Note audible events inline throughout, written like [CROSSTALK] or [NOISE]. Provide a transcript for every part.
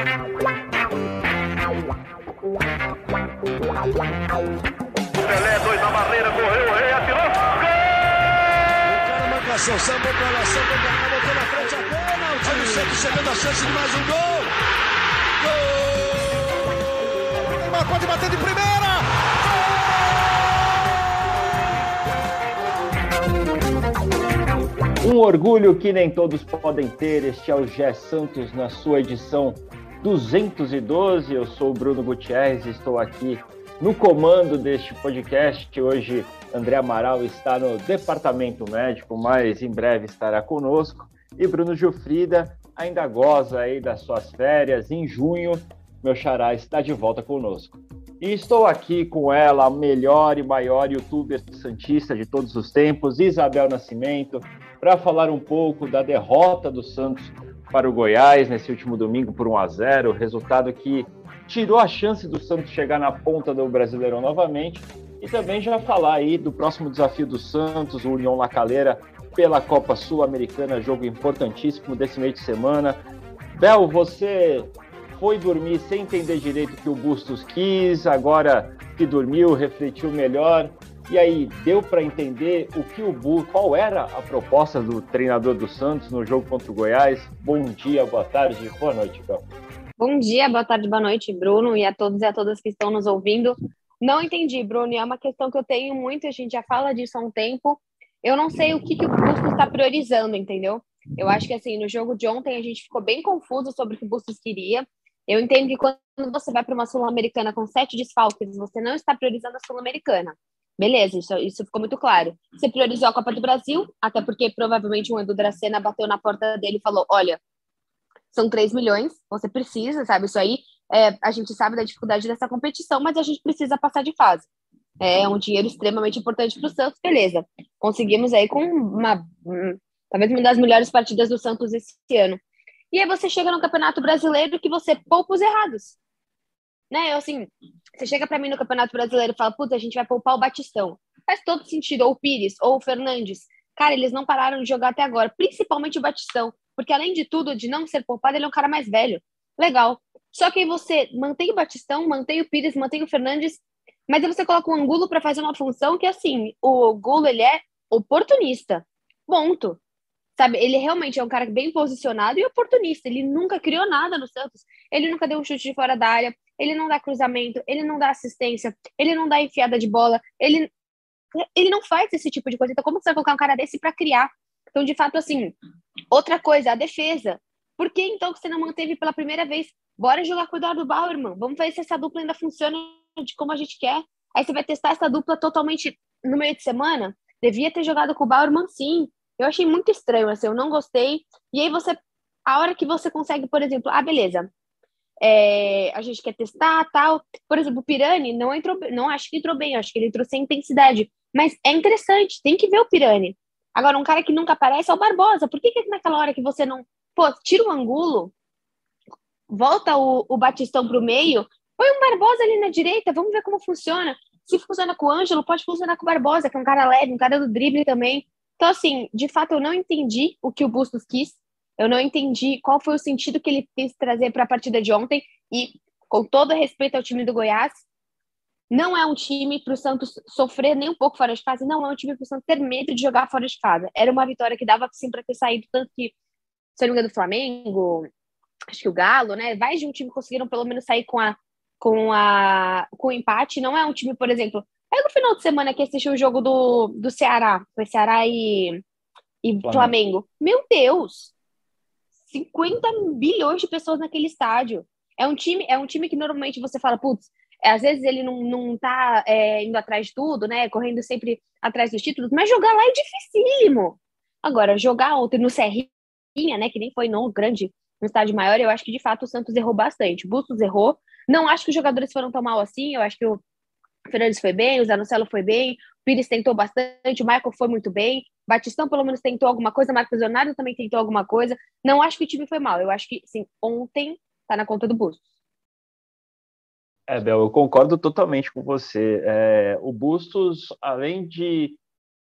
Pelé, dois na barreira, correu, o rei atirou. Gol! O cara marcação, sambou pra lá, sambou pra cá, botou na frente a. O Santos chegando a chance de mais um gol. Gol! Neymar pode bater de primeira. Um orgulho que nem todos podem ter. Este é o Gé Santos na sua edição 212. Eu sou o Bruno Gutierrez, estou aqui no comando deste podcast. Hoje, André Amaral está no departamento médico, mas em breve estará conosco. E Bruno Gilfrida ainda goza aí das suas férias. Em junho, meu xará está de volta conosco. E estou aqui com ela, a melhor e maior youtuber santista de todos os tempos, Isabel Nascimento, para falar um pouco da derrota do Santos para o Goiás nesse último domingo por 1 a 0, resultado que tirou a chance do Santos chegar na ponta do Brasileirão novamente e também já falar aí do próximo desafio do Santos, o União La Calera pela Copa Sul-Americana, jogo importantíssimo desse meio de semana. Bel, você foi dormir sem entender direito o que o Bustos quis, agora que dormiu, refletiu melhor. E aí, deu para entender o que o Bu, qual era a proposta do treinador do Santos no jogo contra o Goiás? Bom dia, boa tarde, boa noite, Bel. Bom dia, boa tarde, boa noite, Bruno, e a todos e a todas que estão nos ouvindo. Não entendi, Bruno, e é uma questão que eu tenho muito, a gente já fala disso há um tempo. Eu não sei o que, que o Bustos está priorizando, entendeu? Eu acho que, assim, no jogo de ontem a gente ficou bem confuso sobre o que o Bustos queria. Eu entendo que quando você vai para uma Sul-Americana com sete desfalques, você não está priorizando a Sul-Americana. Beleza, isso, isso ficou muito claro. Você priorizou a Copa do Brasil, até porque provavelmente o Edu Dracena bateu na porta dele e falou: olha, são 3 milhões, você precisa, sabe? Isso aí, é, a gente sabe da dificuldade dessa competição, mas a gente precisa passar de fase. É um dinheiro extremamente importante para o Santos, beleza. Conseguimos aí com uma, talvez uma das melhores partidas do Santos esse ano. E aí você chega no Campeonato Brasileiro que você poupa os errados né? Eu, assim, você chega para mim no Campeonato Brasileiro e fala, puta, a gente vai poupar o Batistão. Faz todo sentido, ou o Pires, ou o Fernandes. Cara, eles não pararam de jogar até agora, principalmente o Batistão, porque além de tudo, de não ser poupado, ele é um cara mais velho. Legal. Só que aí você mantém o Batistão, mantém o Pires, mantém o Fernandes, mas aí você coloca o Angulo para fazer uma função que, assim, o Gulo, ele é oportunista. Ponto. Sabe, ele realmente é um cara bem posicionado e oportunista. Ele nunca criou nada no Santos. Ele nunca deu um chute de fora da área ele não dá cruzamento, ele não dá assistência, ele não dá enfiada de bola, ele, ele não faz esse tipo de coisa. Então, como você vai colocar um cara desse para criar? Então, de fato, assim, outra coisa, a defesa. Por que então que você não manteve pela primeira vez? Bora jogar com o Eduardo Bauerman, vamos ver se essa dupla ainda funciona de como a gente quer. Aí você vai testar essa dupla totalmente no meio de semana? Devia ter jogado com o Bauerman, sim. Eu achei muito estranho, assim, eu não gostei. E aí você, a hora que você consegue, por exemplo, ah, beleza, é, a gente quer testar tal. Por exemplo, o Pirani não entrou, não acho que entrou bem, acho que ele entrou sem intensidade. Mas é interessante, tem que ver o Pirani. Agora, um cara que nunca aparece é o Barbosa. Por que, que naquela hora que você não. Pô, tira o Angulo, volta o, o Batistão para o meio, põe um Barbosa ali na direita, vamos ver como funciona. Se funciona com o Ângelo, pode funcionar com o Barbosa, que é um cara leve, um cara do drible também. Então, assim, de fato, eu não entendi o que o Bustos quis. Eu não entendi qual foi o sentido que ele quis trazer para a partida de ontem. E, com todo respeito ao time do Goiás, não é um time para o Santos sofrer nem um pouco fora de casa, não é um time para o Santos ter medo de jogar fora de casa. Era uma vitória que dava sim para ter saído, tanto que, se não me engano, do Flamengo, acho que o Galo, né? Mais de um time conseguiram pelo menos sair com a com a com o empate. Não é um time, por exemplo. Aí no final de semana que assistiu o jogo do, do Ceará, foi Ceará e, e Flamengo. Flamengo. Meu Deus! 50 bilhões de pessoas naquele estádio. É um time, é um time que normalmente você fala, putz, é, às vezes ele não, não tá é, indo atrás de tudo, né? Correndo sempre atrás dos títulos, mas jogar lá é dificílimo. Agora, jogar ontem no Serrinha, né? Que nem foi no grande, no estádio maior, eu acho que de fato o Santos errou bastante. Bustos errou. Não acho que os jogadores foram tão mal assim. Eu acho que o Fernandes foi bem, o Zanocelo foi bem, o Pires tentou bastante, o Michael foi muito bem, Batistão pelo menos tentou alguma coisa, Marcos Leonardo também tentou alguma coisa. Não acho que o time foi mal, eu acho que, sim, ontem tá na conta do Bustos. É, Bel, eu concordo totalmente com você. É, o Bustos, além de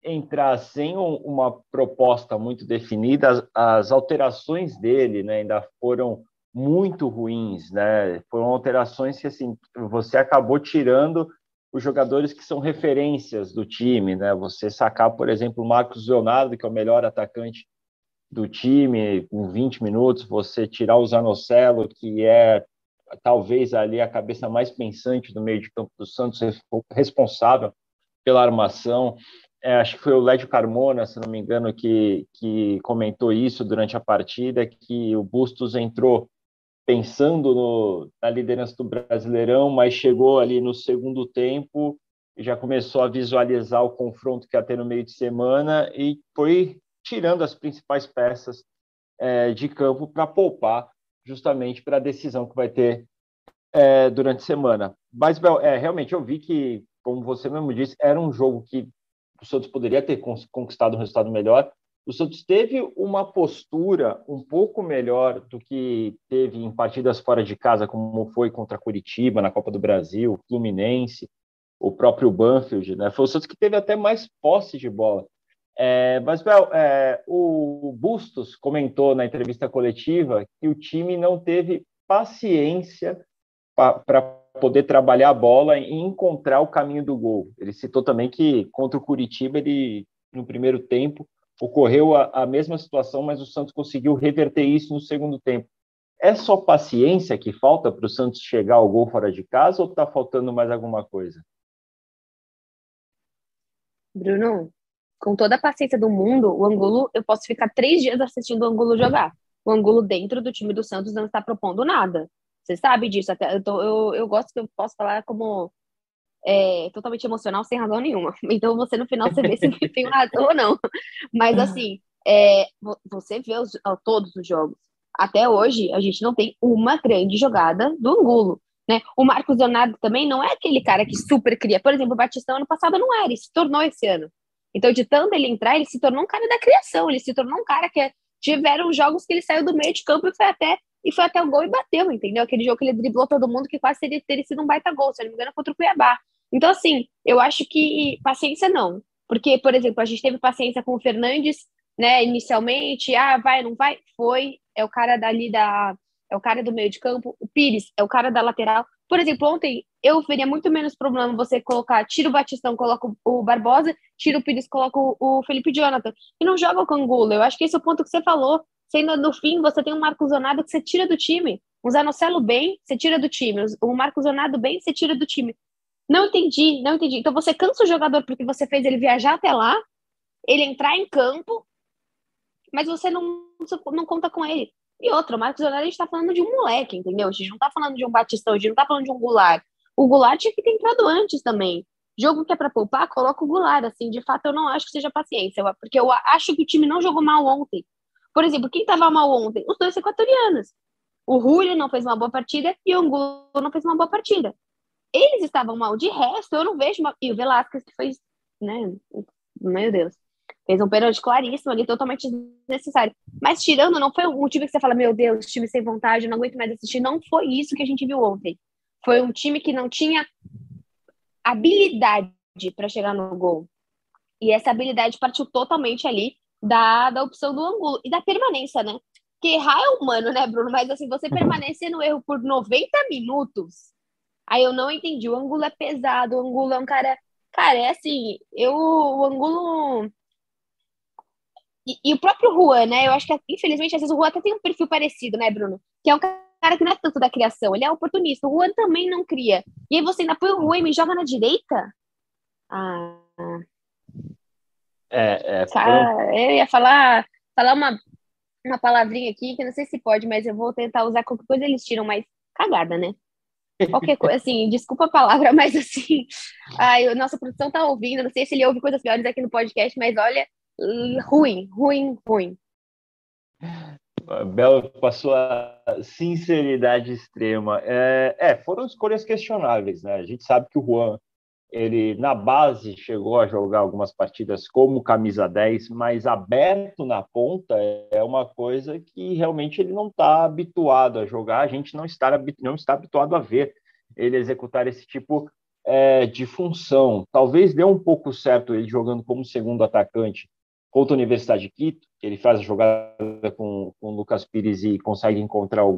entrar sem uma proposta muito definida, as, alterações dele né, ainda foram muito ruins, né? Foram alterações que assim você acabou tirando os jogadores que são referências do time, né? Você sacar, por exemplo, o Marcos Leonardo, que é o melhor atacante do time, com 20 minutos, você tirar o Zanocelo, que é talvez ali a cabeça mais pensante do meio de campo do Santos, responsável pela armação. É, acho que foi o Lédio Carmona, se não me engano, que, que comentou isso durante a partida, que o Bustos entrou pensando no, na liderança do Brasileirão, mas chegou ali no segundo tempo e já começou a visualizar o confronto que ia ter no meio de semana e foi tirando as principais peças é, de campo para poupar justamente para a decisão que vai ter é, durante a semana. Mas, Bel, é, realmente eu vi que, como você mesmo disse, era um jogo que o Santos poderia ter conquistado um resultado melhor, o Santos teve uma postura um pouco melhor do que teve em partidas fora de casa, como foi contra Curitiba na Copa do Brasil, Fluminense, o próprio Banfield, né? Foi o Santos que teve até mais posse de bola. É, mas, Bel, é, o Bustos comentou na entrevista coletiva que o time não teve paciência para poder trabalhar a bola e encontrar o caminho do gol. Ele citou também que contra o Curitiba, ele, no primeiro tempo, ocorreu a, a mesma situação, mas o Santos conseguiu reverter isso no segundo tempo. É só paciência que falta para o Santos chegar ao gol fora de casa ou está faltando mais alguma coisa? Bruno, com toda a paciência do mundo, o Angulo, eu posso ficar três dias assistindo o Angulo jogar. O Angulo dentro do time do Santos não está propondo nada. Você sabe disso. Até, eu, tô, eu, eu gosto que eu posso falar como é, totalmente emocional sem razão nenhuma. [LAUGHS] Então você no final você vê se [LAUGHS] tem razão ou não. Mas assim, é, você vê os, todos os jogos. Até hoje a gente não tem uma grande jogada do Angulo. Né? O Marcos Leonardo também não é aquele cara que super cria. Por exemplo, o Batistão ano passado não era, ele se tornou esse ano. Então, de tanto ele entrar, ele se tornou um cara da criação, ele se tornou um cara que tiveram jogos que ele saiu do meio de campo e foi até e foi até o gol e bateu, entendeu? Aquele jogo que ele driblou todo mundo que quase teria, teria sido um baita gol, se não me engano, contra o Cuiabá. Então, assim, eu acho que paciência não. Porque, por exemplo, a gente teve paciência com o Fernandes, né, inicialmente, ah, vai, não vai? Foi, é o cara dali da. É o cara do meio de campo. O Pires é o cara da lateral. Por exemplo, ontem eu veria muito menos problema você colocar, tira o Batistão, coloca o Barbosa, tira o Pires, coloca o Felipe Jonathan. E não joga o Cangulo. Eu acho que esse é o ponto que você falou. Sendo no fim, você tem um Marcos Zonado que você tira do time. Um Zanocelo bem, você tira do time. O Marcos Zonado bem, você tira do time. Não entendi, não entendi. Então você cansa o jogador porque você fez ele viajar até lá, ele entrar em campo, mas você não, não conta com ele. E outra, o Marcos Leonardo, a gente tá falando de um moleque, entendeu? A gente não tá falando de um Batistão, a gente não tá falando de um Goulart. O Goulart tinha que ter entrado antes também. Jogo que é para poupar, coloca o Goulart, assim, de fato eu não acho que seja paciência, porque eu acho que o time não jogou mal ontem. Por exemplo, quem tava mal ontem? Os dois equatorianos. O Julio não fez uma boa partida e o Angulo não fez uma boa partida. Eles estavam mal. De resto, eu não vejo. Uma... E o Velasquez que fez, né? Meu Deus. Fez um pênalti claríssimo ali, totalmente desnecessário. Mas tirando, não foi um time que você fala, meu Deus, time sem vontade, não aguento mais assistir. Não foi isso que a gente viu ontem. Foi um time que não tinha habilidade para chegar no gol. E essa habilidade partiu totalmente ali da, da opção do ângulo e da permanência, né? Que errar é humano, né, Bruno? Mas assim, você permanecer no erro por 90 minutos Aí eu não entendi. O Angulo é pesado, o Angulo é um cara. Cara, é assim, eu. O Angulo. E, e, o próprio Juan, né? Eu acho que, infelizmente, às vezes o Juan até tem um perfil parecido, né, Bruno? Que é um cara que não é tanto da criação, ele é oportunista. O Juan também não cria. E aí você ainda põe o Juan e me joga na direita? Ah. É, é. Cara, eu ia falar, falar uma, uma palavrinha aqui que não sei se pode, mas eu vou tentar usar qualquer coisa, eles tiram mais cagada, né? Qualquer coisa, assim, desculpa a palavra, [LAUGHS] mas assim, a nossa produção tá ouvindo, não sei se ele ouve coisas piores aqui no podcast, mas olha, ruim, ruim, ruim. Bela passou a sinceridade extrema. É, é, foram escolhas questionáveis, né? A gente sabe que o Juan ele na base chegou a jogar algumas partidas como camisa 10, mas aberto na ponta é uma coisa que realmente ele não está habituado a jogar, a gente não está, não está habituado a ver ele executar esse tipo é, de função. Talvez dê um pouco certo ele jogando como segundo atacante contra a Universidade de Quito, que ele faz a jogada com, com o Lucas Pires e consegue encontrar o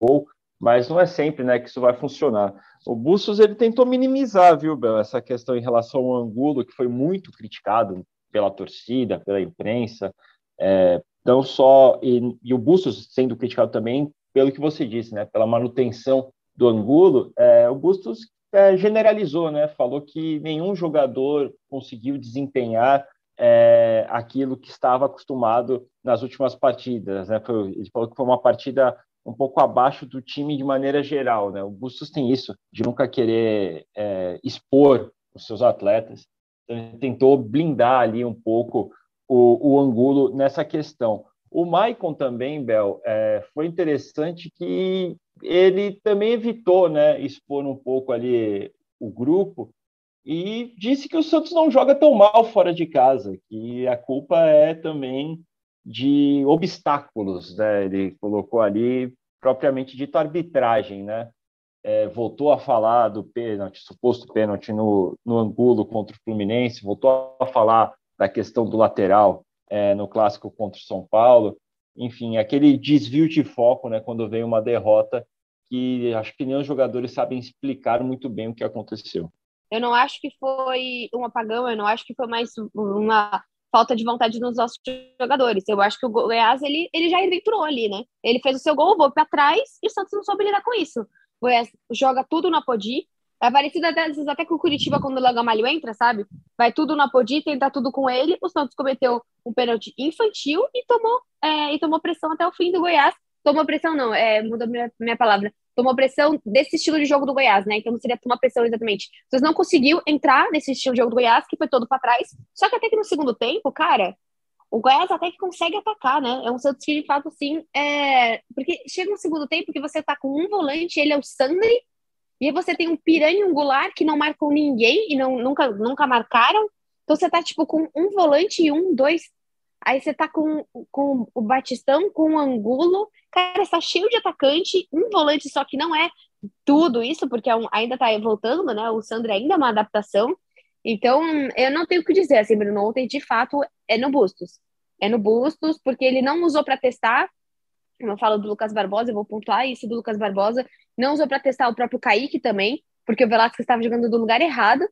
gol, mas não é sempre né, que isso vai funcionar. O Bustos ele tentou minimizar, viu, Bel, essa questão em relação ao Angulo, que foi muito criticado pela torcida, pela imprensa, é, não só e, e, o Bustos sendo criticado também pelo que você disse, né, pela manutenção do Angulo, é, o Bustos é, generalizou, né, falou que nenhum jogador conseguiu desempenhar é, aquilo que estava acostumado nas últimas partidas, né, foi, ele falou que foi uma partida um pouco abaixo do time de maneira geral, né, o Bustos tem isso, de nunca querer é, expor os seus atletas, então, ele tentou blindar ali um pouco o, o Angulo nessa questão. O Maicon também, Bel, é, foi interessante que ele também evitou né, expor um pouco ali o grupo e disse que o Santos não joga tão mal fora de casa, que a culpa é também de obstáculos, né? Ele colocou ali propriamente dito arbitragem, né? É, voltou a falar do pênalti, suposto pênalti no, no Angulo contra o Fluminense, voltou a falar da questão do lateral é, no clássico contra o São Paulo. Enfim, aquele desvio de foco, né, quando vem uma derrota, que acho que nem os jogadores sabem explicar muito bem o que aconteceu. Eu não acho que foi um apagão, eu não acho que foi mais uma falta de vontade nos nossos jogadores. Eu acho que o Goiás ele, ele já aventurou ali, né? Ele fez o seu gol, vou para trás e o Santos não soube lidar com isso. O Goiás joga tudo no Apodi, é parecido até, vezes, até com o Curitiba quando o Lagamalho entra, sabe? Vai tudo na Podi, tenta tudo com ele. O Santos cometeu um pênalti infantil e tomou, é, e tomou pressão até o fim do Goiás. Tomou pressão, não, é, muda minha, minha palavra. Tomou pressão desse estilo de jogo do Goiás, né? Então seria tomar pressão exatamente. Vocês não conseguiu entrar nesse estilo de jogo do Goiás, que foi todo para trás. Só que até que no segundo tempo, cara, o Goiás até que consegue atacar, né? É um Santos que, de fato, sim, é... porque chega no segundo tempo que você tá com um volante, ele é o Sandri, e aí você tem um Piranha e um que não marcam ninguém e não, nunca, nunca marcaram. Então você tá, tipo, com um volante e um, dois. Aí você tá com, com o Batistão, com o Angulo. Cara, está cheio de atacante, um volante só que não é tudo isso, porque é um, ainda tá voltando, né? O Sandro ainda é uma adaptação. Então, eu não tenho o que dizer, assim, Bruno. Ontem, de fato, é no Bustos. É no Bustos, porque ele não usou para testar. Eu falo do Lucas Barbosa, eu vou pontuar isso do Lucas Barbosa. Não usou para testar o próprio Kaique também, porque o Velasquez estava jogando do lugar errado,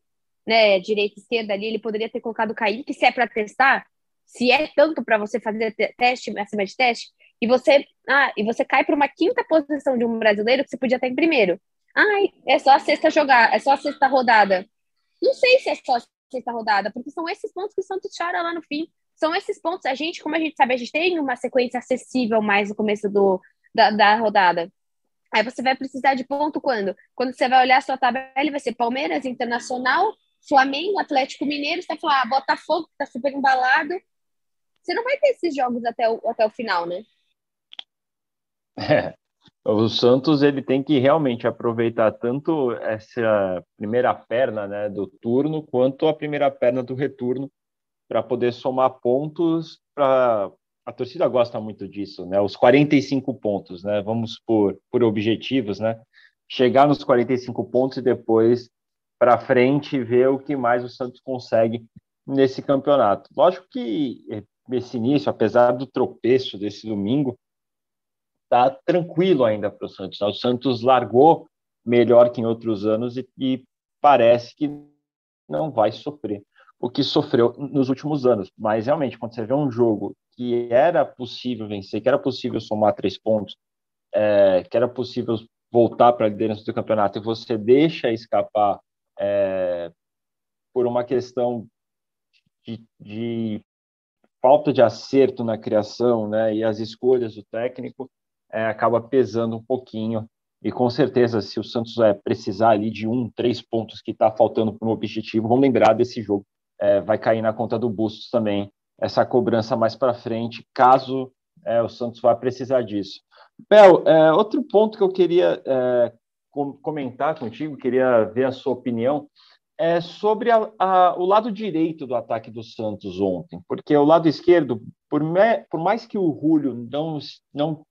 né? Direita, esquerda ali, ele poderia ter colocado o Kaique, se é para testar, se é tanto para você fazer teste, acima de teste, e você, ah, e você cai para uma quinta posição de um brasileiro que você podia estar em primeiro. Ai, é só a sexta jogar, é só a sexta rodada. Não sei se é só a sexta rodada, porque são esses pontos que o Santos chora lá no fim. São esses pontos, a gente, como a gente sabe, a gente tem uma sequência acessível mais no começo do, da, da rodada. Aí você vai precisar de ponto quando? Quando você vai olhar a sua tabela, vai ser Palmeiras, Internacional, Flamengo, Atlético Mineiro, você vai falar, ah, Botafogo, que tá super embalado. Você não vai ter esses jogos até o, até o final, né? É. O Santos ele tem que realmente aproveitar tanto essa primeira perna né, do turno quanto a primeira perna do retorno para poder somar pontos a torcida gosta muito disso, né? Os 45 pontos, né? Vamos por, por objetivos, né? Chegar nos 45 pontos e depois para frente ver o que mais o Santos consegue nesse campeonato. Lógico que esse início, apesar do tropeço desse domingo, tá tranquilo ainda para o Santos. O Santos largou melhor que em outros anos e, e parece que não vai sofrer o que sofreu nos últimos anos. Mas realmente, quando você vê um jogo que era possível vencer, que era possível somar três pontos, é, que era possível voltar para a liderança do campeonato e você deixa escapar é, por uma questão de, de, falta de acerto na criação né, e as escolhas do técnico, é, acaba pesando um pouquinho. E com certeza, se o Santos é, precisar ali de um, três pontos que está faltando para um objetivo, vamos lembrar desse jogo. É, vai cair na conta do Bustos também, essa cobrança mais para frente, caso é, o Santos vá precisar disso. Bel, é, outro ponto que eu queria é, comentar contigo, queria ver a sua opinião, é sobre a, a, o lado direito do ataque do Santos ontem, porque o lado esquerdo, por, me, por mais que o Julio não, não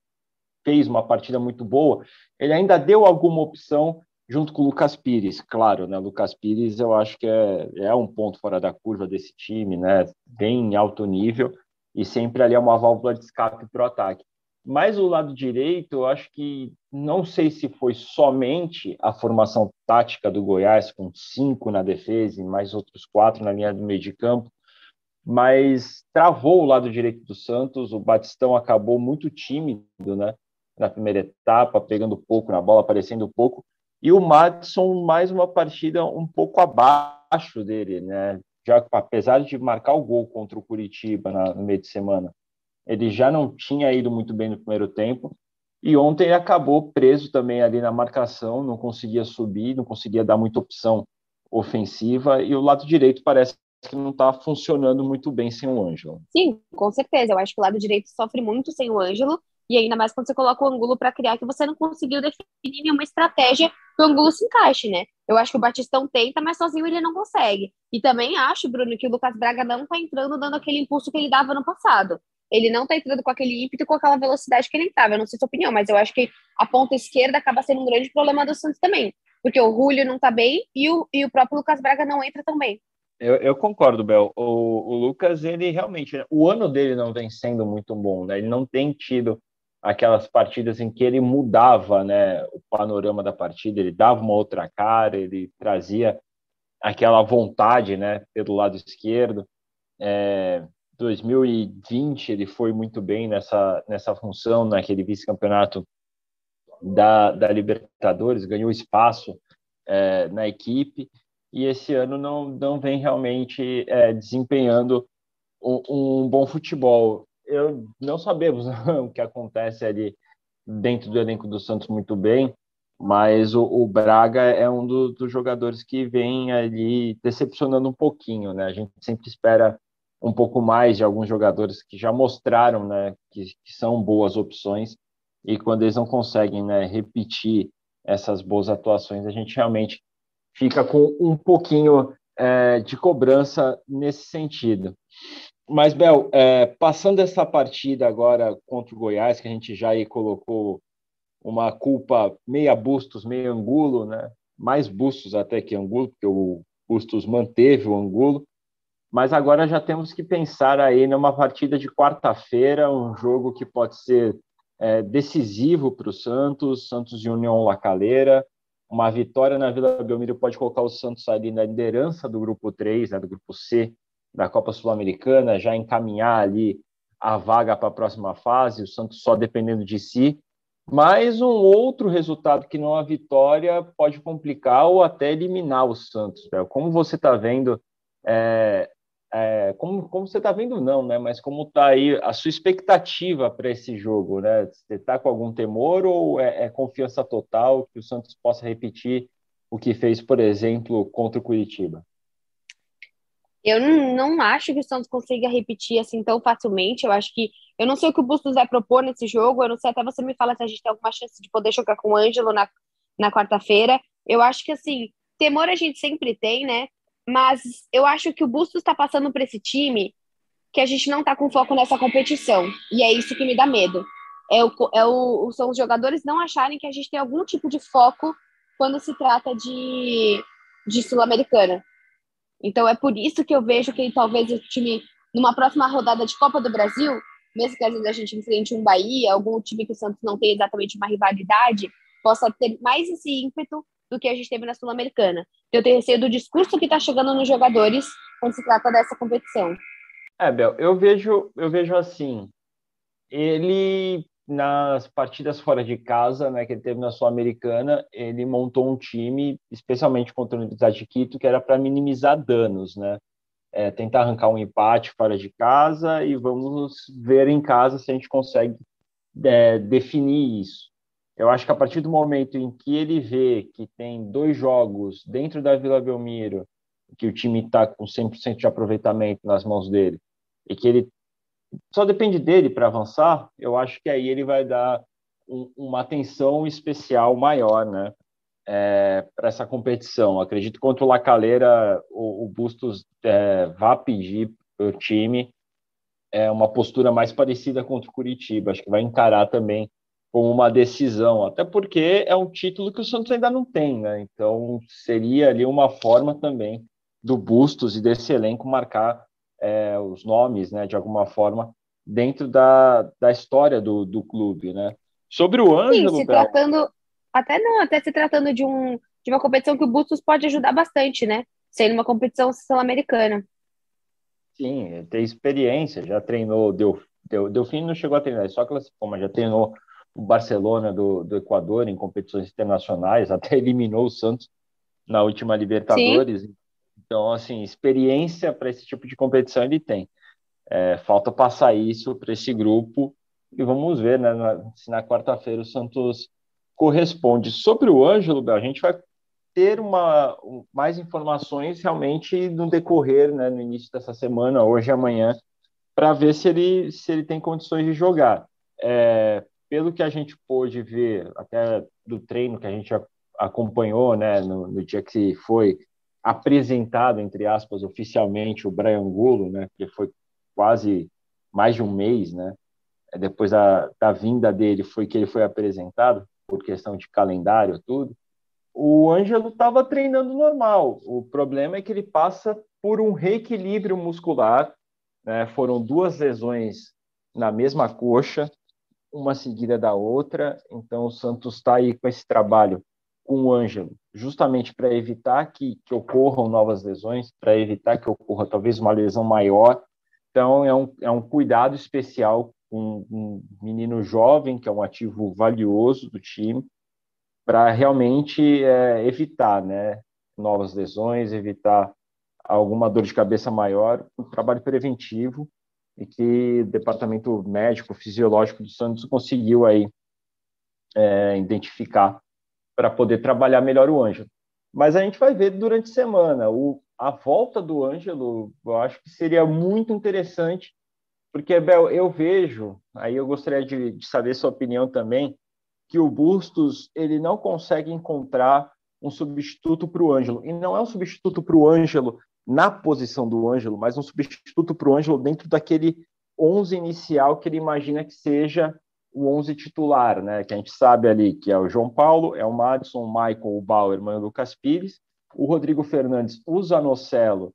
fez uma partida muito boa, ele ainda deu alguma opção junto com o Lucas Pires, claro, né? Lucas Pires eu acho que é, é um ponto fora da curva desse time, né? Bem alto nível e sempre ali é uma válvula de escape para o ataque. Mas o lado direito, eu acho que não sei se foi somente a formação tática do Goiás, com cinco na defesa e mais outros quatro na linha do meio de campo, mas travou o lado direito do Santos. O Batistão acabou muito tímido né, na primeira etapa, pegando pouco na bola, aparecendo pouco. E o Madison, mais uma partida um pouco abaixo dele, né? Já apesar de marcar o gol contra o Curitiba na, no meio de semana, ele já não tinha ido muito bem no primeiro tempo. E ontem ele acabou preso também ali na marcação, não conseguia subir, não conseguia dar muita opção ofensiva. E o lado direito parece que não está funcionando muito bem sem o Ângelo. Sim, com certeza. Eu acho que o lado direito sofre muito sem o Ângelo. E ainda mais quando você coloca o ângulo para criar, que você não conseguiu definir nenhuma estratégia que o ângulo se encaixe, né? Eu acho que o Batistão tenta, mas sozinho ele não consegue. E também acho, Bruno, que o Lucas Braga não está entrando dando aquele impulso que ele dava no passado. Ele não está entrando com aquele ímpeto, com aquela velocidade que ele estava. Eu não sei sua opinião, mas eu acho que a ponta esquerda acaba sendo um grande problema do Santos também. Porque o Julio não está bem e o, e o próprio Lucas Braga não entra tão bem. Eu, eu concordo, Bel. O, o, Lucas, ele realmente, o ano dele não vem sendo muito bom, né? Ele não tem tido aquelas partidas em que ele mudava, né, o panorama da partida, ele dava uma outra cara, ele trazia aquela vontade, né, pelo lado esquerdo. É, 2020 ele foi muito bem nessa nessa função, naquele vice-campeonato da, da Libertadores, ganhou espaço é, na equipe e esse ano não, não vem realmente é, desempenhando um, um, bom futebol. Eu não sabemos [LAUGHS] o que acontece ali dentro do elenco do Santos muito bem, mas o, o Braga é um do, dos jogadores que vem ali decepcionando um pouquinho, né? A gente sempre espera um pouco mais de alguns jogadores que já mostraram, né, que, que são boas opções e quando eles não conseguem, né, repetir essas boas atuações, a gente realmente fica com um pouquinho é, de cobrança nesse sentido. Mas, Bel, é, passando essa partida agora contra o Goiás, que a gente já aí colocou uma culpa meia Bustos, meia Angulo, né? mais Bustos até que Angulo, porque o Bustos manteve o Angulo, mas agora já temos que pensar aí numa partida de quarta-feira, um jogo que pode ser é, decisivo para o Santos, Santos e União Lacaleira, uma vitória na Vila Belmiro pode colocar o Santos ali na liderança do grupo 3, né, do grupo C da Copa Sul-Americana, já encaminhar ali a vaga para a próxima fase, o Santos só dependendo de si. Mas um outro resultado que não a vitória pode complicar ou até eliminar o Santos. Como você está vendo, é, é, como, como você está vendo, não, né? Mas como está aí a sua expectativa para esse jogo, né? Você está com algum temor ou é, é, confiança total que o Santos possa repetir o que fez, por exemplo, contra o Curitiba? Eu não, não acho que o Santos consiga repetir assim tão facilmente. Eu acho que eu não sei o que o Bustos vai propor nesse jogo. Eu não sei até você me fala se a gente tem alguma chance de poder jogar com o Ângelo na, na quarta-feira. Eu acho que assim temor a gente sempre tem, né? Mas eu acho que o Bustos está passando para esse time que a gente não está com foco nessa competição. E é isso que me dá medo. É o, é o, são os jogadores não acharem que a gente tem algum tipo de foco quando se trata de, de Sul-Americana. Então é por isso que eu vejo que talvez o time, numa próxima rodada de Copa do Brasil, mesmo que às vezes a gente enfrente um Bahia, algum time que o Santos não tem exatamente uma rivalidade, possa ter mais esse ímpeto do que a gente teve na Sul-Americana. Eu tenho receio do discurso que está chegando nos jogadores quando se trata dessa competição. É, Bel, eu vejo, eu vejo assim, ele nas partidas fora de casa, né, que ele teve na Sul-Americana, ele montou um time, especialmente contra a Universidade de Quito, que era para minimizar danos, né? É, tentar arrancar um empate fora de casa e vamos ver em casa se a gente consegue é, definir isso. Eu acho que a partir do momento em que ele vê que tem dois jogos dentro da Vila Belmiro, que o time está com 100% de aproveitamento nas mãos dele, e que ele só depende dele para avançar, eu acho que aí ele vai dar um, uma atenção especial maior, né? É, para essa competição. Acredito contra o Lacaleira, o, o Bustos é, vá pedir para o time é, uma postura mais parecida contra o Curitiba. Acho que vai encarar também como uma decisão, até porque é um título que o Santos ainda não tem, né? Então seria ali uma forma também do Bustos e desse elenco marcar é, os nomes, né, de alguma forma dentro da, da história do, do clube, né? Sobre o Ângelo... Sim, se tratando... Até não, até se tratando de, um, de uma competição que o Bustos pode ajudar bastante, né? Sendo uma competição sul-americana. Sim, tem experiência, já treinou, deu, deu, Delfim não chegou a treinar, só classificou, mas já treinou o Barcelona do, do Equador em competições internacionais, [LAUGHS] até eliminou o Santos na última Libertadores. Sim. Então, assim, experiência para esse tipo de competição ele tem. É, falta passar isso para esse grupo e vamos ver né, se na quarta-feira o Santos corresponde. Sobre o Ângelo, a gente vai ter uma, mais informações realmente no decorrer, né, no início dessa semana, hoje e amanhã, para ver se ele, se ele tem condições de jogar. É, pelo que a gente pôde ver, até do treino que a gente acompanhou né, no, no dia que foi apresentado, entre aspas, oficialmente o Brian Gulo, né, que foi quase mais de um mês, né, depois da, da vinda dele, foi que ele foi apresentado, por questão de calendário, tudo o Ângelo estava treinando normal. O problema é que ele passa por um reequilíbrio muscular. Né? Foram duas lesões na mesma coxa, uma seguida da outra. Então, o Santos está aí com esse trabalho com o Ângelo, justamente para evitar que, que ocorram novas lesões, para evitar que ocorra talvez uma lesão maior. Então, é um, é um cuidado especial com um menino jovem, que é um ativo valioso do time para realmente é, evitar né, novas lesões, evitar alguma dor de cabeça maior, um trabalho preventivo e que o Departamento Médico Fisiológico do Santos conseguiu aí é, identificar para poder trabalhar melhor o Ângelo. Mas a gente vai ver durante a semana. O, a volta do Ângelo, eu acho que seria muito interessante, porque, Bel, eu vejo, aí eu gostaria de, de saber sua opinião também, que o Bustos ele não consegue encontrar um substituto para o Ângelo. E não é um substituto para o Ângelo na posição do Ângelo, mas um substituto para o Ângelo dentro daquele 11 inicial que ele imagina que seja o 11 titular, né? Que a gente sabe ali que é o João Paulo, é o Madison, o Michael, o Bauer, o Lucas Pires, o Rodrigo Fernandes, o Zanocelo,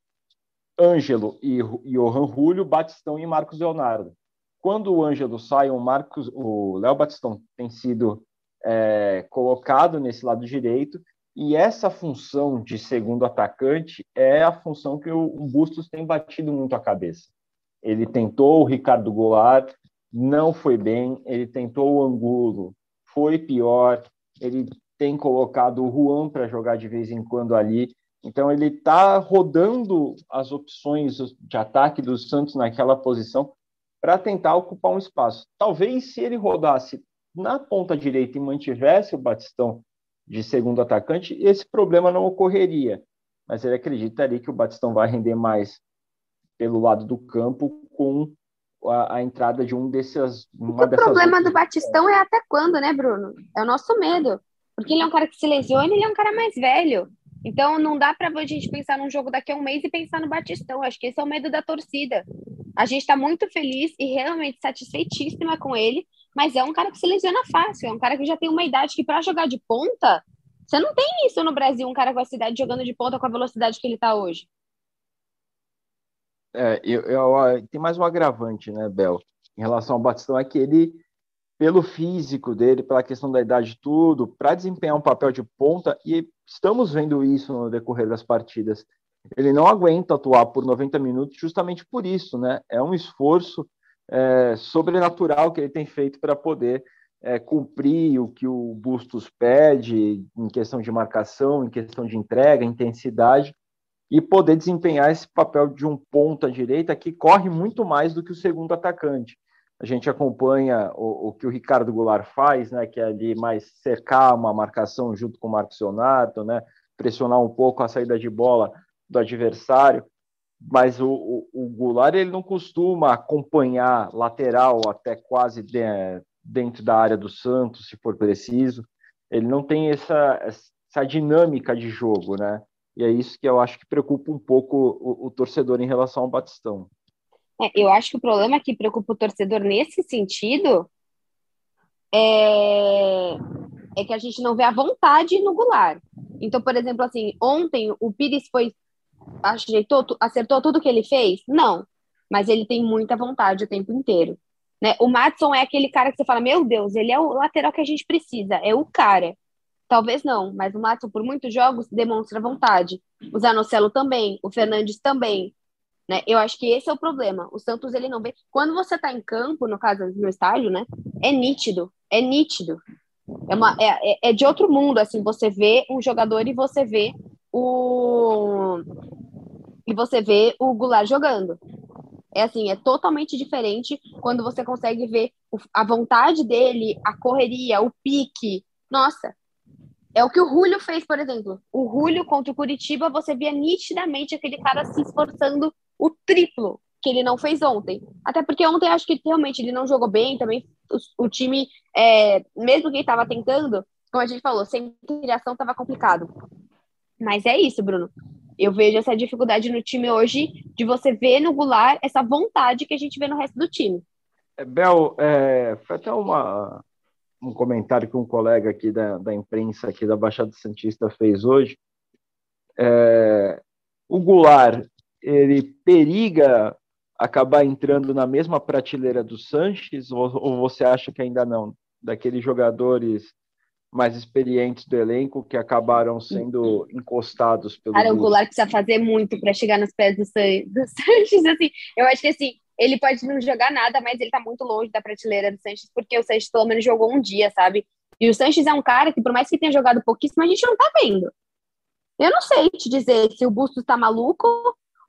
Ângelo e Johan Julio, Batistão e Marcos Leonardo. Quando o Ângelo sai, o Marcos, o Léo Batistão tem sido é, colocado nesse lado direito, e essa função de segundo atacante é a função que o, Bustos tem batido muito a cabeça. Ele tentou o Ricardo Goulart, não foi bem, ele tentou o Angulo, foi pior, ele tem colocado o Juan para jogar de vez em quando ali, então ele está rodando as opções de ataque do Santos naquela posição para tentar ocupar um espaço. Talvez se ele rodasse na ponta direita e mantivesse o Batistão de segundo atacante, esse problema não ocorreria. Mas ele acredita ali que o Batistão vai render mais pelo lado do campo com a, a entrada de um desses. Uma o problema do Batistão é até quando, né, Bruno? É o nosso medo. Porque ele é um cara que se lesiona e ele é um cara mais velho. Então não dá para a gente pensar num jogo daqui a um mês e pensar no Batistão. Acho que esse é o medo da torcida. A gente está muito feliz e realmente satisfeitíssima com ele, mas é um cara que se lesiona fácil, é um cara que já tem uma idade que para jogar de ponta, você não tem isso no Brasil, um cara com essa idade jogando de ponta com a velocidade que ele está hoje. É, eu, eu, tem mais um agravante, né, Bel? Em relação ao Batistão, é que ele, pelo físico dele, pela questão da idade tudo, para desempenhar um papel de ponta, e estamos vendo isso no decorrer das partidas, ele não aguenta atuar por 90 minutos justamente por isso, né? É um esforço é, sobrenatural que ele tem feito para poder é, cumprir o que o Bustos pede em questão de marcação, em questão de entrega, intensidade, e poder desempenhar esse papel de um ponta direita que corre muito mais do que o segundo atacante. A gente acompanha o, o que o Ricardo Goulart faz, né, que é ali mais cercar uma marcação junto com o Marcos Leonardo, né, pressionar um pouco a saída de bola do adversário, mas o, o, o Goulart ele não costuma acompanhar lateral até quase de, dentro da área do Santos, se for preciso. Ele não tem essa, essa dinâmica de jogo, né? E é isso que eu acho que preocupa um pouco o, o torcedor em relação ao Batistão. É, eu acho que o problema que preocupa o torcedor nesse sentido é, é que a gente não vê a vontade no Goulart. Então, por exemplo, assim, ontem o Pires foi ajeitou, acertou tudo que ele fez? Não. mas ele tem muita vontade o tempo inteiro. Né? O Matson é aquele cara que você fala, meu Deus, ele é o lateral que a gente precisa, é o cara. Talvez não, mas o Matson, por muitos jogos, demonstra vontade. O Zanocelo também, o Fernandes também. Né? Eu acho que esse é o problema. O Santos, ele não vê. Quando você está em campo, no caso no estádio, né? É nítido, é nítido. É, uma, é, é, é de outro mundo, assim, você vê um jogador e você vê o. E você vê o Goulart jogando. É assim, é totalmente diferente quando você consegue ver a vontade dele, a correria, o pique. Nossa, é o que o Julio fez, por exemplo. O Julio contra o Curitiba, você via nitidamente aquele cara se esforçando o triplo que ele não fez ontem. Até porque ontem acho que realmente ele não jogou bem, também o, o time, é, mesmo que ele estava tentando, como a gente falou, sem criação estava complicado. Mas é isso, Bruno. Eu vejo essa dificuldade no time hoje de você ver no Goulart essa vontade que a gente vê no resto do time. É, Bel, é, foi até uma, um comentário que um colega aqui da, da imprensa aqui da Baixada Santista fez hoje. É, o Goulart, ele periga acabar entrando na mesma prateleira do Sanches ou, ou você acha que ainda não? Daqueles jogadores mais experientes do elenco que acabaram sendo encostados pelo. Cara, o Goulart precisa fazer muito para chegar nos pés do, San... [LAUGHS] do Sanches. Assim, eu acho que assim, ele pode não jogar nada, mas ele tá muito longe da prateleira do Sanches, porque o Sanches pelo menos jogou um dia, sabe? E o Sanches é um cara que, por mais que tenha jogado pouquíssimo, a gente não tá vendo. Eu não sei te dizer se o Bustos tá maluco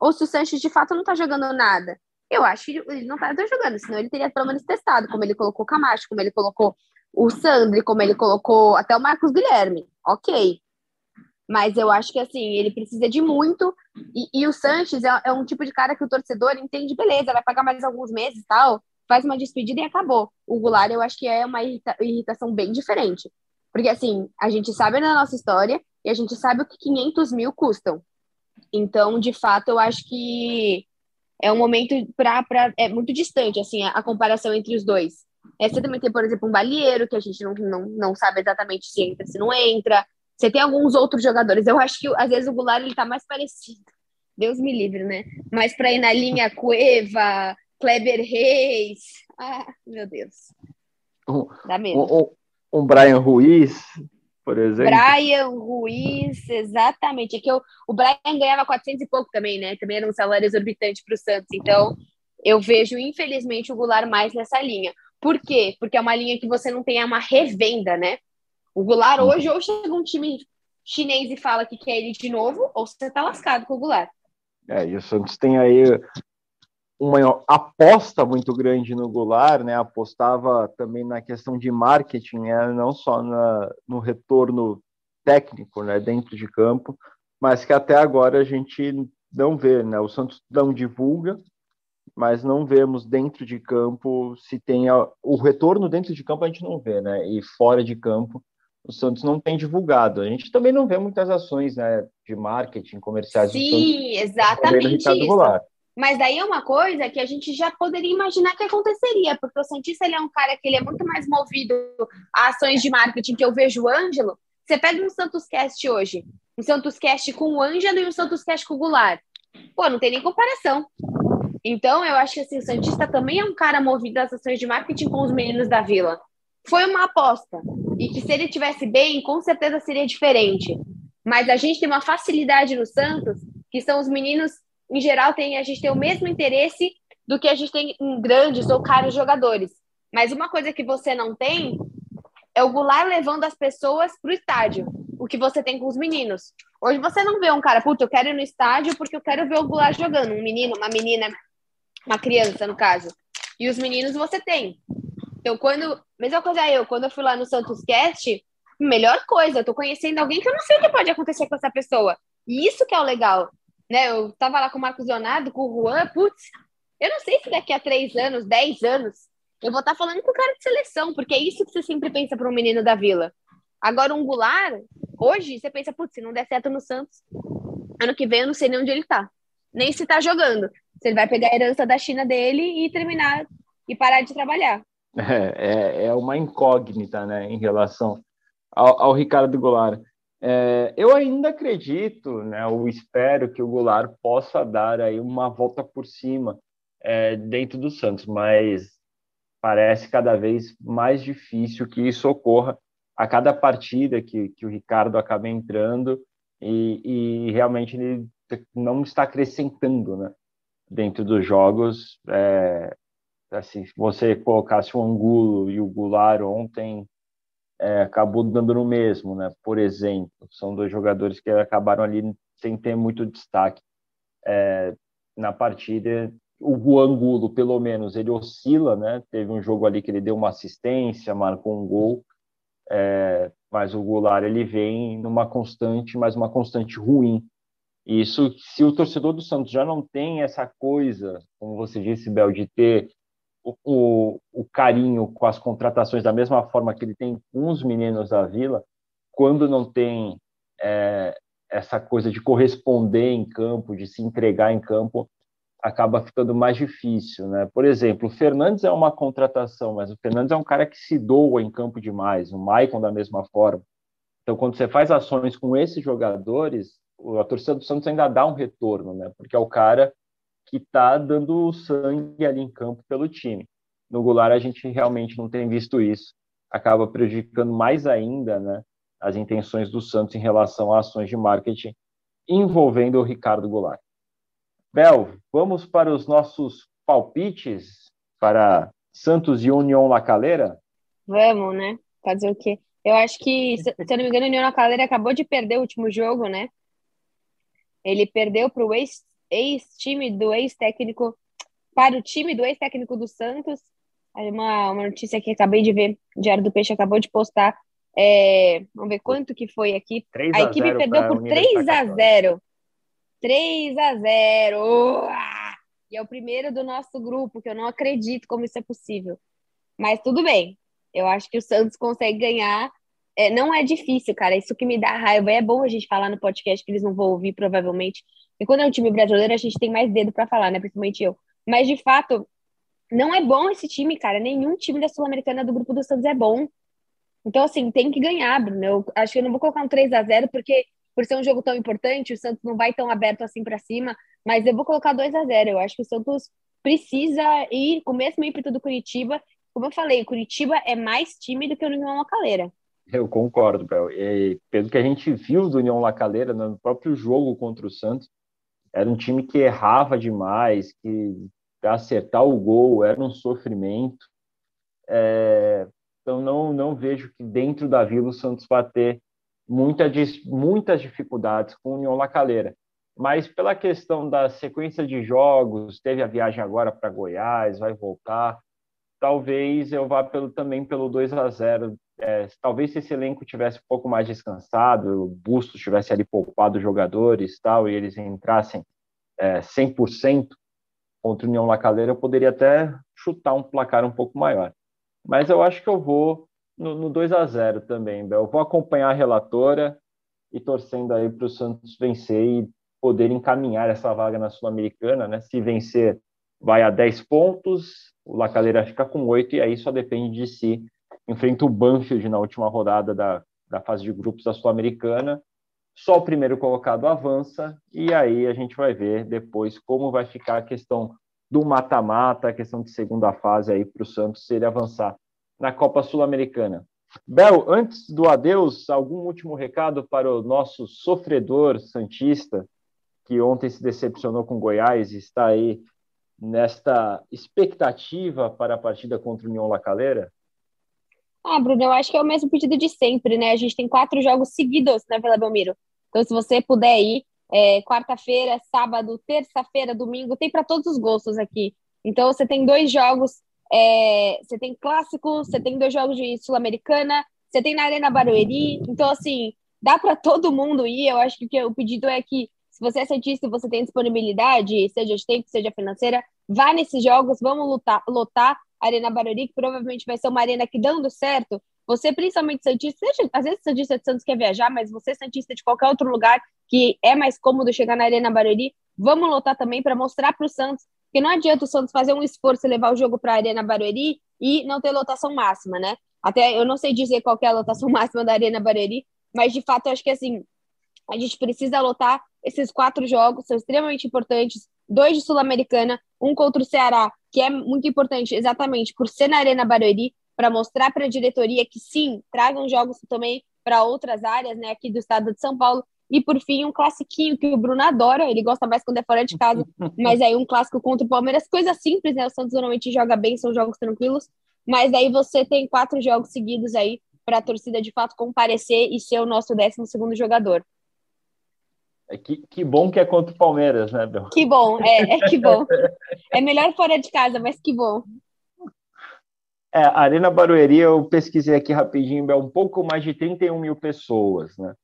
ou se o Sanches de fato não tá jogando nada. Eu acho que ele não tá jogando, senão ele teria pelo menos testado, como ele colocou o Camacho, como ele colocou o Sandri, como ele colocou até o Marcos Guilherme, ok. Mas eu acho que assim, ele precisa de muito. E, e o Sanches é, é, um tipo de cara que o torcedor entende, beleza, vai pagar mais alguns meses tal, faz uma despedida e acabou. O Goulart eu acho que é uma irrita irritação bem diferente. Porque assim, a gente sabe da nossa história e a gente sabe o que 500 mil custam. Então, de fato, eu acho que é um momento para. É muito distante, assim, a, a comparação entre os dois. É, você também tem, por exemplo, um balieiro, que a gente não, não, não sabe exatamente se entra, se não entra. Você tem alguns outros jogadores. Eu acho que, às vezes, o Goulart ele tá mais parecido. Deus me livre, né? Mas para ir na linha Cueva, Kleber Reis. Ah, meu Deus. Dá medo. Um, um, Brian Ruiz, por exemplo. Brian Ruiz, exatamente. É que eu, o Brian ganhava 400 e pouco também, né? Também era um salário exorbitante para o Santos. Então, eu vejo, infelizmente, o Goulart mais nessa linha. Por quê? Porque é uma linha que você não tem uma revenda, né? O Goulart uhum. hoje, ou chega um time chinês e fala que quer ele de novo, ou você tá lascado com o Goulart. É, e o Santos tem aí uma aposta muito grande no Goulart, né? Apostava também na questão de marketing, né? não só na, no retorno técnico, né? Dentro de campo, mas que até agora a gente não vê, né? O Santos não divulga, mas não vemos dentro de campo se tem a, o retorno dentro de campo a gente não vê, né? E fora de campo o Santos não tem divulgado. A gente também não vê muitas ações, né, de marketing comerciais. Sim, exatamente isso. Goulart. Mas daí é uma coisa que a gente já poderia imaginar que aconteceria, porque o Santista ele é um cara que ele é muito mais movido a ações de marketing que eu vejo o Ângelo. Você pega um Santos Cast hoje, um Santos Cast com o Ângelo e um Santos Cast com o Goulart. Pô, não tem nem comparação. Então, eu acho que assim, o Santista também é um cara movido às ações de marketing com os meninos da Vila. Foi uma aposta. E que se ele tivesse bem, com certeza seria diferente. Mas a gente tem uma facilidade no Santos, que são os meninos, em geral, tem, a gente tem o mesmo interesse do que a gente tem em grandes ou caros jogadores. Mas uma coisa que você não tem é o Goulart levando as pessoas para o estádio, o que você tem com os meninos. Hoje você não vê um cara, puta, eu quero ir no estádio porque eu quero ver o Goulart jogando, um menino, uma menina uma criança, no caso. E os meninos você tem. Então, quando. Mesma coisa eu, quando eu fui lá no Santos Cast, melhor coisa, eu tô conhecendo alguém que eu não sei o que pode acontecer com essa pessoa. E isso que é o legal. Né? Eu tava lá com o Marcos Leonardo, com o Juan, putz, eu não sei se daqui a três anos, dez anos, eu vou estar tá falando com o cara de seleção, porque é isso que você sempre pensa para um menino da vila. Agora, um Goulart, hoje, você pensa, putz, se não der certo no Santos, ano que vem eu não sei nem onde ele tá. Nem se tá jogando se ele vai pegar a herança da China dele e terminar e parar de trabalhar. É, é, é uma incógnita, né, em relação ao, ao Ricardo Goulart. É, eu ainda acredito, né, eu espero que o Goulart possa dar aí uma volta por cima é, dentro do Santos, mas parece cada vez mais difícil que isso ocorra a cada partida que, que o Ricardo acaba entrando e, e realmente ele não está acrescentando, né? Dentro dos jogos, é, assim, se você colocasse o Angulo e o Goulart ontem, é, acabou dando no mesmo, né? Por exemplo, são dois jogadores que acabaram ali sem ter muito destaque é, na partida o Angulo, pelo menos, ele oscila, né? Teve um jogo ali que ele deu uma assistência, marcou um gol, é, mas o Goulart ele vem numa constante, mas uma constante ruim. Isso, se o torcedor do Santos já não tem essa coisa, como você disse, Bel, de ter o, o, o carinho com as contratações da mesma forma que ele tem com os meninos da Vila, quando não tem é, essa coisa de corresponder em campo, de se entregar em campo, acaba ficando mais difícil, né? Por exemplo, o Fernandes é uma contratação, mas o Fernandes é um cara que se doa em campo demais, o Maicon da mesma forma. Então, quando você faz ações com esses jogadores, a torcida do Santos ainda dá um retorno, né? Porque é o cara que está dando sangue ali em campo pelo time. No Goulart a gente realmente não tem visto isso. Acaba prejudicando mais ainda, né? As intenções do Santos em relação a ações de marketing envolvendo o Ricardo Goulart. Bel, vamos para os nossos palpites para Santos e União La Calera? Vamos, né? Fazer o quê? Eu acho que, se eu não me engano, o União La Calera acabou de perder o último jogo, né? Ele perdeu para o ex-time do ex-técnico, para o time do ex-técnico do Santos. Uma, uma notícia que acabei de ver, o Diário do Peixe acabou de postar. É, vamos ver quanto que foi aqui. A, a equipe perdeu por 3 a 0 3 a 0 E é o primeiro do nosso grupo, que eu não acredito como isso é possível. Mas tudo bem. Eu acho que o Santos consegue ganhar. É, não é difícil, cara. Isso que me dá raiva. É bom a gente falar no podcast que eles não vão ouvir, provavelmente. E quando é um time brasileiro, a gente tem mais dedo para falar, né? Principalmente eu. Mas, de fato, não é bom esse time, cara. Nenhum time da Sul-Americana do grupo do Santos é bom. Então, assim, tem que ganhar, Bruno. Eu acho que eu não vou colocar um 3 a 0 porque por ser um jogo tão importante, o Santos não vai tão aberto assim para cima, mas eu vou colocar 2 a 0 Eu acho que o Santos precisa ir com o mesmo ímpeto do Curitiba. Como eu falei, o Curitiba é mais time do que o União Lacaleira. Eu concordo, Bel. E pelo que a gente viu do União Lacaleira no próprio jogo contra o Santos, era um time que errava demais, que acertar o gol era um sofrimento. É, então não, não vejo que dentro da Vila o Santos vai ter muita, muitas dificuldades com o União Lacaleira. Mas pela questão da sequência de jogos, teve a viagem agora para Goiás, vai voltar. Talvez eu vá pelo, também pelo 2 a 0 é, Talvez se esse elenco tivesse um pouco mais descansado, o Bustos tivesse ali poupado jogadores tal, e eles entrassem é, 100% contra o União Lacaleira, eu poderia até chutar um placar um pouco maior. Mas eu acho que eu vou no, no 2 a 0 também, Bel. Vou acompanhar a relatora e torcendo aí para o Santos vencer e poder encaminhar essa vaga na Sul-Americana, né? Se vencer, vai a 10 pontos, o Lacaleira fica com 8 e aí só depende de si. Enfrenta o Banfield na última rodada da, da fase de grupos da Sul-Americana. Só o primeiro colocado avança e aí a gente vai ver depois como vai ficar a questão do mata-mata, a questão de segunda fase aí para o Santos se ele avançar na Copa Sul-Americana. Bel, antes do adeus, algum último recado para o nosso sofredor Santista, que ontem se decepcionou com Goiás e está aí nesta expectativa para a partida contra o União Lacaleira? Ah, Bruno, eu acho que é o mesmo pedido de sempre, né? A gente tem quatro jogos seguidos na Vila Belmiro. Então, se você puder ir, é, quarta-feira, sábado, terça-feira, domingo, tem para todos os gostos aqui. Então, você tem dois jogos é, você tem clássico, você tem dois jogos de Sul-Americana, você tem na Arena Barueri. Então, assim, dá para todo mundo ir. Eu acho que o pedido é que, se você é cientista e você tem disponibilidade, seja de tempo, seja financeira, vá nesses jogos, vamos lutar, lotar Arena Barueri, que provavelmente vai ser uma arena que, dando certo, você, principalmente Santista, às vezes Santista de Santos quer viajar, mas você, Santista de qualquer outro lugar que é mais cômodo chegar na Arena Barueri, vamos lotar também para mostrar para o Santos porque não adianta o Santos fazer um esforço e levar o jogo para a Arena Barueri e não ter lotação máxima, né? Até eu não sei dizer qual é a lotação [LAUGHS] máxima da Arena Barueri, mas de fato eu acho que assim, a gente precisa lotar esses quatro jogos, são extremamente importantes. Dois de Sul-Americana, um contra o Ceará, que é muito importante exatamente por ser na Arena Barueri, para mostrar para a diretoria que sim, tragam jogos também para outras áreas, né, aqui do estado de São Paulo. E por fim, um classiquinho que o Bruno adora, ele gosta mais quando é fora de casa, [LAUGHS] mas aí um clássico contra o Palmeiras, coisa simples, né? O Santos normalmente joga bem, são jogos tranquilos, mas aí você tem quatro jogos seguidos aí para a torcida de fato comparecer e ser o nosso décimo segundo jogador. É que, que bom que é contra o Palmeiras, né, Bel? Que bom, é, é que bom. É melhor fora de casa, mas que bom. É, a Arena Barueri, eu pesquisei aqui rapidinho, é um pouco mais de 31 mil pessoas, né?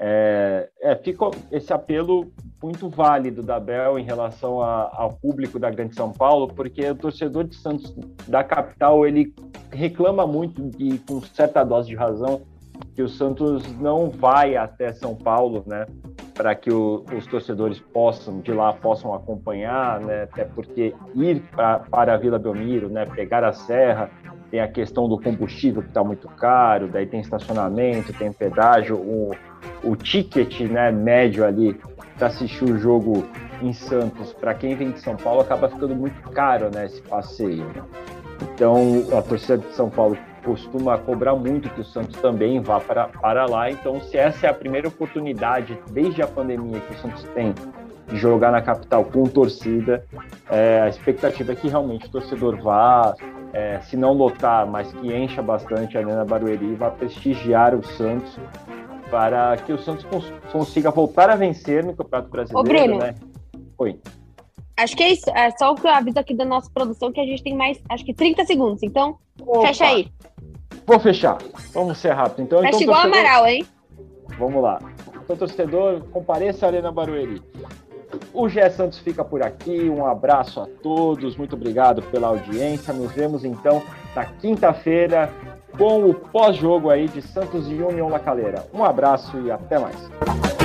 É, é, fica esse apelo muito válido da Bel em relação a, ao público da Grande São Paulo, porque o torcedor de Santos da capital ele reclama muito e com certa dose de razão que o Santos não vai até São Paulo, né, para que o, os torcedores possam de lá possam acompanhar, né, até porque ir pra, para a Vila Belmiro, né, pegar a serra tem a questão do combustível que está muito caro, daí tem estacionamento, tem pedágio, o, o ticket né, médio ali para assistir o jogo em Santos, para quem vem de São Paulo, acaba ficando muito caro né, esse passeio. Né? Então, a torcida de São Paulo costuma cobrar muito que o Santos também vá para, para lá. Então, se essa é a primeira oportunidade desde a pandemia que o Santos tem de jogar na capital com torcida, é, a expectativa é que realmente o torcedor vá, é, se não lotar, mas que encha bastante a Arena Barueri, vá prestigiar o Santos para que o Santos cons consiga voltar a vencer no Campeonato Brasileiro, Ô, Bruno, né? Oi. Acho que é isso. É só o que eu aviso aqui da nossa produção que a gente tem mais, acho que 30 segundos. Então, Opa. fecha aí. Vou fechar. Vamos ser rápido. Então, Fecha então, igual torcedor... Amaral, hein? Vamos lá. Então, torcedor, compareça à Arena Barueri. O Gé Santos fica por aqui. Um abraço a todos. Muito obrigado pela audiência. Nos vemos então na quinta-feira com o pós-jogo aí de Santos e União La Calera. Um abraço e até mais.